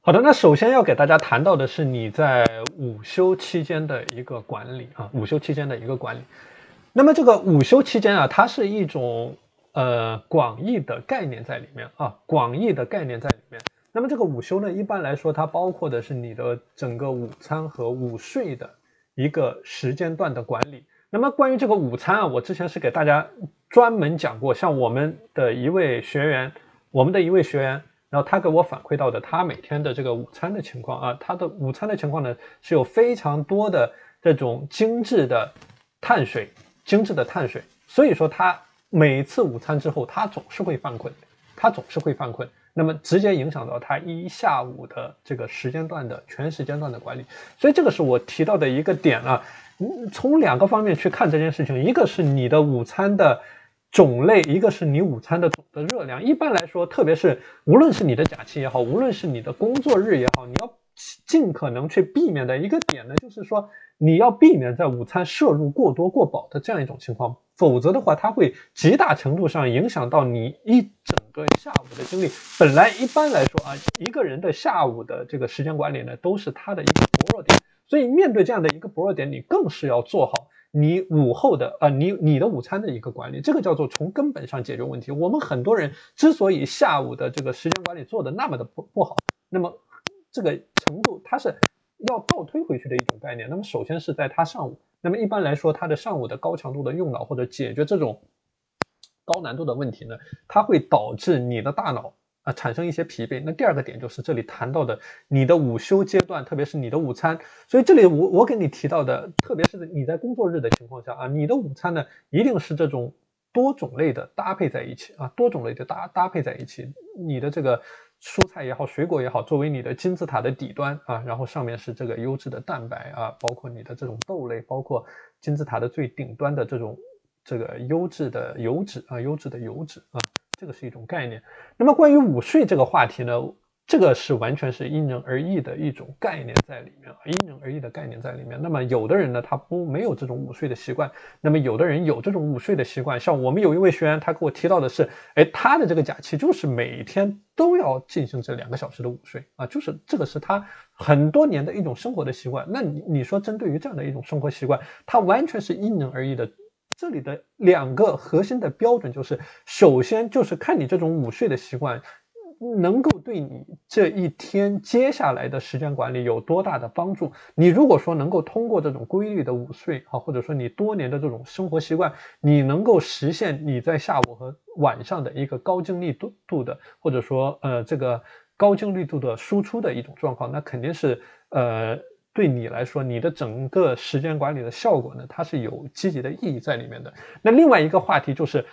好的，那首先要给大家谈到的是你在午休期间的一个管理啊，午休期间的一个管理。那么这个午休期间啊，它是一种呃广义的概念在里面啊，广义的概念在里面。那么这个午休呢，一般来说它包括的是你的整个午餐和午睡的一个时间段的管理。那么关于这个午餐啊，我之前是给大家专门讲过，像我们的一位学员，我们的一位学员。然后他给我反馈到的，他每天的这个午餐的情况啊，他的午餐的情况呢是有非常多的这种精致的碳水，精致的碳水，所以说他每次午餐之后，他总是会犯困，他总是会犯困，那么直接影响到他一下午的这个时间段的全时间段的管理，所以这个是我提到的一个点啊，从两个方面去看这件事情，一个是你的午餐的。种类，一个是你午餐的总的热量。一般来说，特别是无论是你的假期也好，无论是你的工作日也好，你要尽可能去避免的一个点呢，就是说你要避免在午餐摄入过多过饱的这样一种情况，否则的话，它会极大程度上影响到你一整个下午的精力。本来一般来说啊，一个人的下午的这个时间管理呢，都是他的一个薄弱点，所以面对这样的一个薄弱点，你更是要做好。你午后的啊，你你的午餐的一个管理，这个叫做从根本上解决问题。我们很多人之所以下午的这个时间管理做的那么的不不好，那么这个程度它是要倒推回去的一种概念。那么首先是在他上午，那么一般来说，他的上午的高强度的用脑或者解决这种高难度的问题呢，它会导致你的大脑。啊，产生一些疲惫。那第二个点就是这里谈到的你的午休阶段，特别是你的午餐。所以这里我我给你提到的，特别是你在工作日的情况下啊，你的午餐呢一定是这种多种类的搭配在一起啊，多种类的搭搭配在一起。你的这个蔬菜也好，水果也好，作为你的金字塔的底端啊，然后上面是这个优质的蛋白啊，包括你的这种豆类，包括金字塔的最顶端的这种这个优质的油脂啊，优质的油脂啊。这个是一种概念。那么关于午睡这个话题呢，这个是完全是因人而异的一种概念在里面啊，因人而异的概念在里面。那么有的人呢，他不没有这种午睡的习惯；那么有的人有这种午睡的习惯。像我们有一位学员，他给我提到的是，哎，他的这个假期就是每天都要进行这两个小时的午睡啊，就是这个是他很多年的一种生活的习惯。那你你说，针对于这样的一种生活习惯，他完全是因人而异的。这里的两个核心的标准就是，首先就是看你这种午睡的习惯，能够对你这一天接下来的时间管理有多大的帮助。你如果说能够通过这种规律的午睡啊，或者说你多年的这种生活习惯，你能够实现你在下午和晚上的一个高精力度度的，或者说呃这个高精力度的输出的一种状况，那肯定是呃。对你来说，你的整个时间管理的效果呢，它是有积极的意义在里面的。那另外一个话题就是，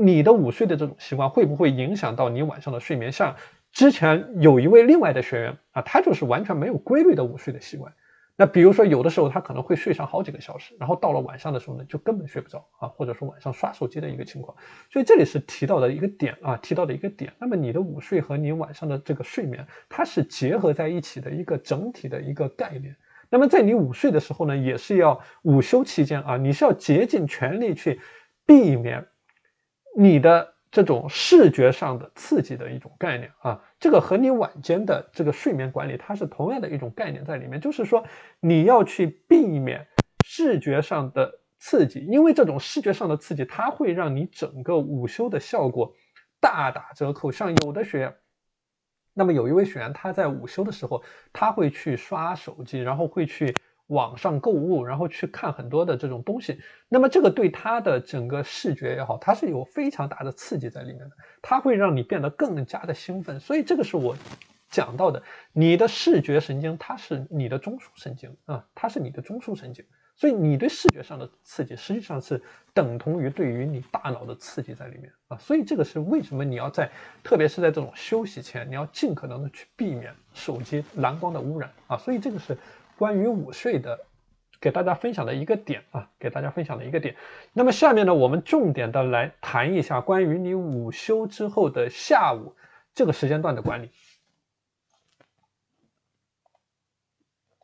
你的午睡的这种习惯会不会影响到你晚上的睡眠？像之前有一位另外的学员啊，他就是完全没有规律的午睡的习惯。那比如说，有的时候他可能会睡上好几个小时，然后到了晚上的时候呢，就根本睡不着啊，或者说晚上刷手机的一个情况。所以这里是提到的一个点啊，提到的一个点。那么你的午睡和你晚上的这个睡眠，它是结合在一起的一个整体的一个概念。那么在你午睡的时候呢，也是要午休期间啊，你是要竭尽全力去避免你的这种视觉上的刺激的一种概念啊，这个和你晚间的这个睡眠管理它是同样的一种概念在里面，就是说你要去避免视觉上的刺激，因为这种视觉上的刺激它会让你整个午休的效果大打折扣。像有的学员。那么有一位学员，他在午休的时候，他会去刷手机，然后会去网上购物，然后去看很多的这种东西。那么这个对他的整个视觉也好，它是有非常大的刺激在里面的，它会让你变得更加的兴奋。所以这个是我讲到的，你的视觉神经它是你的中枢神经啊，它是你的中枢神经。所以你对视觉上的刺激，实际上是等同于对于你大脑的刺激在里面啊。所以这个是为什么你要在，特别是在这种休息前，你要尽可能的去避免手机蓝光的污染啊。所以这个是关于午睡的，给大家分享的一个点啊，给大家分享的一个点。那么下面呢，我们重点的来谈一下关于你午休之后的下午这个时间段的管理。